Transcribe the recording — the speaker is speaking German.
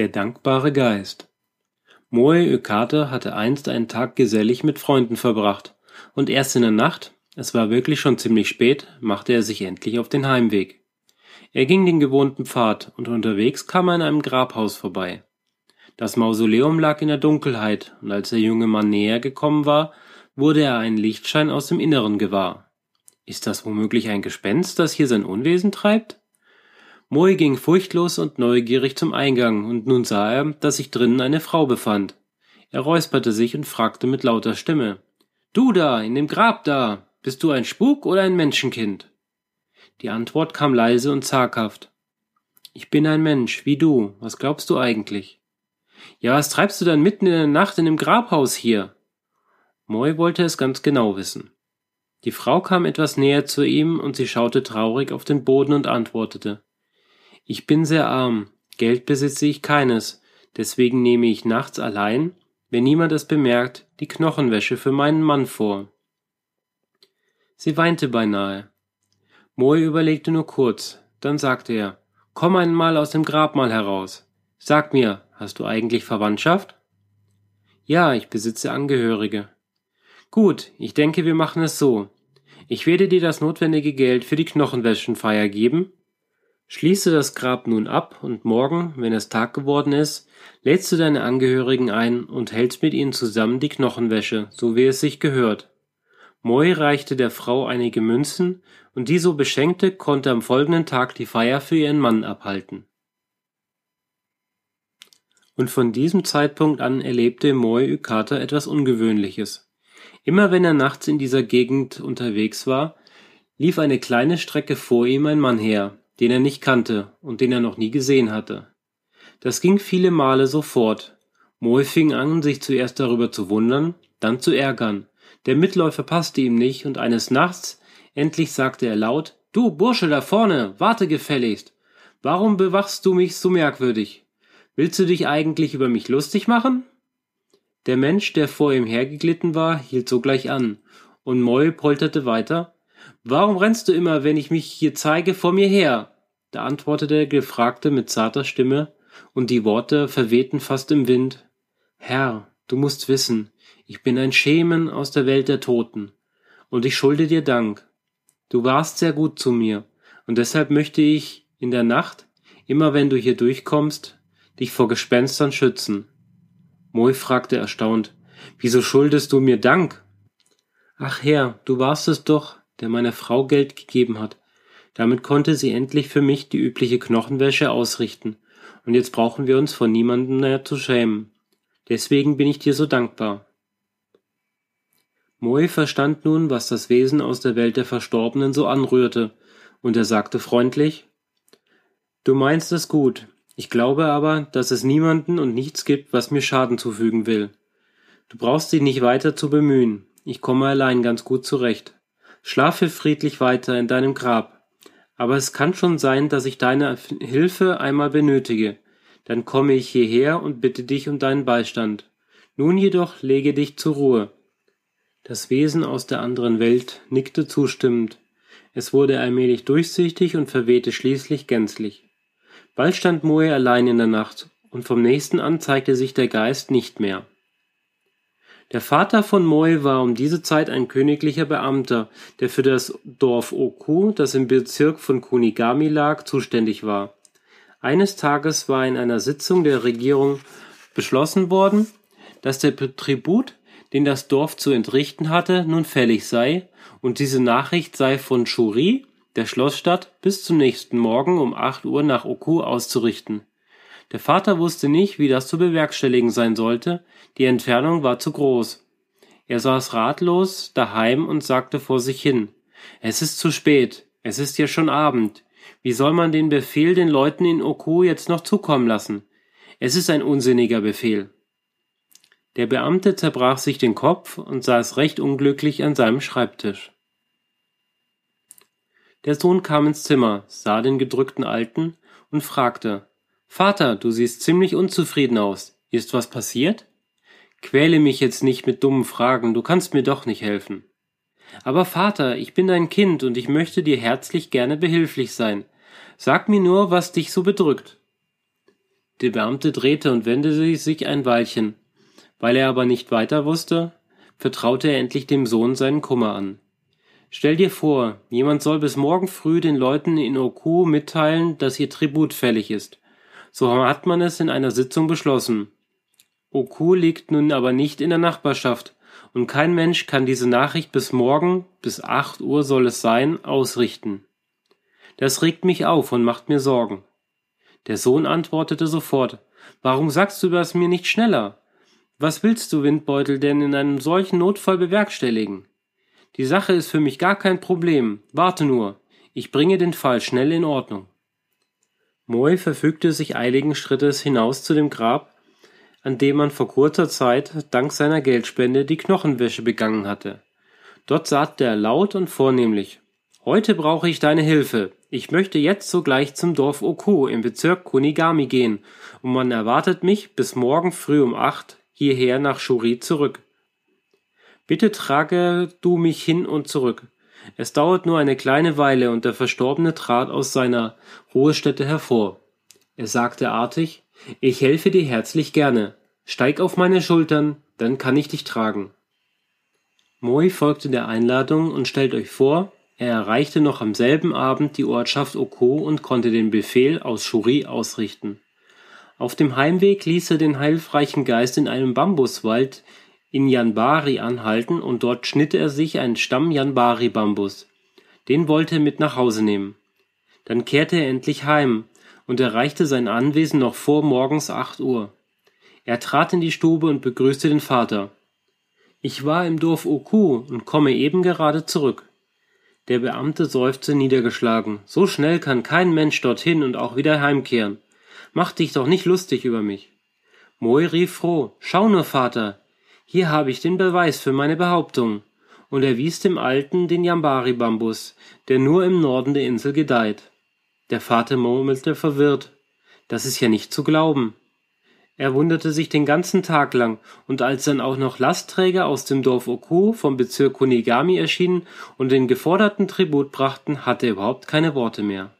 Der dankbare Geist Moe Ökate hatte einst einen Tag gesellig mit Freunden verbracht, und erst in der Nacht, es war wirklich schon ziemlich spät, machte er sich endlich auf den Heimweg. Er ging den gewohnten Pfad, und unterwegs kam er an einem Grabhaus vorbei. Das Mausoleum lag in der Dunkelheit, und als der junge Mann näher gekommen war, wurde er einen Lichtschein aus dem Inneren gewahr. Ist das womöglich ein Gespenst, das hier sein Unwesen treibt? Moe ging furchtlos und neugierig zum Eingang, und nun sah er, dass sich drinnen eine Frau befand. Er räusperte sich und fragte mit lauter Stimme. Du da, in dem Grab da, bist du ein Spuk oder ein Menschenkind? Die Antwort kam leise und zaghaft. Ich bin ein Mensch, wie du, was glaubst du eigentlich? Ja, was treibst du dann mitten in der Nacht in dem Grabhaus hier? Moy wollte es ganz genau wissen. Die Frau kam etwas näher zu ihm und sie schaute traurig auf den Boden und antwortete. Ich bin sehr arm, Geld besitze ich keines, deswegen nehme ich nachts allein, wenn niemand es bemerkt, die Knochenwäsche für meinen Mann vor. Sie weinte beinahe. Moe überlegte nur kurz, dann sagte er, komm einmal aus dem Grabmal heraus. Sag mir, hast du eigentlich Verwandtschaft? Ja, ich besitze Angehörige. Gut, ich denke, wir machen es so. Ich werde dir das notwendige Geld für die Knochenwäschenfeier geben Schließe das Grab nun ab und morgen, wenn es Tag geworden ist, lädst du deine Angehörigen ein und hältst mit ihnen zusammen die Knochenwäsche, so wie es sich gehört. Moi reichte der Frau einige Münzen, und die so Beschenkte konnte am folgenden Tag die Feier für ihren Mann abhalten. Und von diesem Zeitpunkt an erlebte Moi Yukata etwas Ungewöhnliches. Immer wenn er nachts in dieser Gegend unterwegs war, lief eine kleine Strecke vor ihm ein Mann her, den er nicht kannte und den er noch nie gesehen hatte. Das ging viele Male so fort. Moe fing an, sich zuerst darüber zu wundern, dann zu ärgern. Der Mitläufer passte ihm nicht und eines Nachts endlich sagte er laut, Du Bursche da vorne, warte gefälligst. Warum bewachst du mich so merkwürdig? Willst du dich eigentlich über mich lustig machen? Der Mensch, der vor ihm hergeglitten war, hielt sogleich an, und Moll polterte weiter. Warum rennst du immer, wenn ich mich hier zeige, vor mir her? Da antwortete der Gefragte mit zarter Stimme, und die Worte verwehten fast im Wind. Herr, du musst wissen, ich bin ein Schemen aus der Welt der Toten, und ich schulde dir Dank. Du warst sehr gut zu mir, und deshalb möchte ich in der Nacht, immer wenn du hier durchkommst, dich vor Gespenstern schützen. Moi fragte erstaunt, wieso schuldest du mir Dank? Ach Herr, du warst es doch, der meiner Frau Geld gegeben hat. Damit konnte sie endlich für mich die übliche Knochenwäsche ausrichten, und jetzt brauchen wir uns vor niemandem mehr zu schämen. Deswegen bin ich dir so dankbar. Moe verstand nun, was das Wesen aus der Welt der Verstorbenen so anrührte, und er sagte freundlich Du meinst es gut, ich glaube aber, dass es niemanden und nichts gibt, was mir Schaden zufügen will. Du brauchst dich nicht weiter zu bemühen, ich komme allein ganz gut zurecht. Schlafe friedlich weiter in deinem Grab. Aber es kann schon sein, dass ich deine Hilfe einmal benötige. Dann komme ich hierher und bitte dich um deinen Beistand. Nun jedoch lege dich zur Ruhe. Das Wesen aus der anderen Welt nickte zustimmend. Es wurde allmählich durchsichtig und verwehte schließlich gänzlich. Bald stand Moe allein in der Nacht, und vom nächsten an zeigte sich der Geist nicht mehr. Der Vater von Moi war um diese Zeit ein königlicher Beamter, der für das Dorf Oku, das im Bezirk von Kunigami lag, zuständig war. Eines Tages war in einer Sitzung der Regierung beschlossen worden, dass der Tribut, den das Dorf zu entrichten hatte, nun fällig sei, und diese Nachricht sei von Shuri, der Schlossstadt, bis zum nächsten Morgen um acht Uhr nach Oku auszurichten. Der Vater wusste nicht, wie das zu bewerkstelligen sein sollte, die Entfernung war zu groß. Er saß ratlos daheim und sagte vor sich hin Es ist zu spät, es ist ja schon Abend. Wie soll man den Befehl den Leuten in Oku jetzt noch zukommen lassen? Es ist ein unsinniger Befehl. Der Beamte zerbrach sich den Kopf und saß recht unglücklich an seinem Schreibtisch. Der Sohn kam ins Zimmer, sah den gedrückten Alten und fragte Vater, du siehst ziemlich unzufrieden aus. Ist was passiert? Quäle mich jetzt nicht mit dummen Fragen, du kannst mir doch nicht helfen. Aber Vater, ich bin dein Kind und ich möchte dir herzlich gerne behilflich sein. Sag mir nur, was dich so bedrückt. Der Beamte drehte und wendete sich ein Weilchen. Weil er aber nicht weiter wusste, vertraute er endlich dem Sohn seinen Kummer an. Stell dir vor, jemand soll bis morgen früh den Leuten in Oku mitteilen, dass ihr Tribut fällig ist. So hat man es in einer Sitzung beschlossen. Oku liegt nun aber nicht in der Nachbarschaft, und kein Mensch kann diese Nachricht bis morgen, bis acht Uhr soll es sein, ausrichten. Das regt mich auf und macht mir Sorgen. Der Sohn antwortete sofort, Warum sagst du das mir nicht schneller? Was willst du, Windbeutel, denn in einem solchen Notfall bewerkstelligen? Die Sache ist für mich gar kein Problem. Warte nur. Ich bringe den Fall schnell in Ordnung. Moy verfügte sich eiligen Schrittes hinaus zu dem Grab, an dem man vor kurzer Zeit dank seiner Geldspende die Knochenwäsche begangen hatte. Dort sagte er laut und vornehmlich Heute brauche ich deine Hilfe. Ich möchte jetzt sogleich zum Dorf Oku im Bezirk Kunigami gehen, und man erwartet mich bis morgen früh um acht hierher nach Shuri zurück. Bitte trage du mich hin und zurück. Es dauert nur eine kleine Weile, und der Verstorbene trat aus seiner Ruhestätte hervor. Er sagte artig Ich helfe dir herzlich gerne. Steig auf meine Schultern, dann kann ich dich tragen. Moi folgte der Einladung und stellt euch vor, er erreichte noch am selben Abend die Ortschaft Oko und konnte den Befehl aus Shuri ausrichten. Auf dem Heimweg ließ er den heilfreichen Geist in einem Bambuswald in Yanbari anhalten und dort schnitt er sich einen Stamm Yanbari-Bambus. Den wollte er mit nach Hause nehmen. Dann kehrte er endlich heim und erreichte sein Anwesen noch vor morgens acht Uhr. Er trat in die Stube und begrüßte den Vater. Ich war im Dorf Oku und komme eben gerade zurück. Der Beamte seufzte niedergeschlagen. So schnell kann kein Mensch dorthin und auch wieder heimkehren. Mach dich doch nicht lustig über mich. Moi rief froh. Schau nur, Vater. Hier habe ich den Beweis für meine Behauptung. Und er wies dem Alten den Yambari-Bambus, der nur im Norden der Insel gedeiht. Der Vater murmelte verwirrt. Das ist ja nicht zu glauben. Er wunderte sich den ganzen Tag lang, und als dann auch noch Lastträger aus dem Dorf Oku vom Bezirk Kunigami erschienen und den geforderten Tribut brachten, hatte er überhaupt keine Worte mehr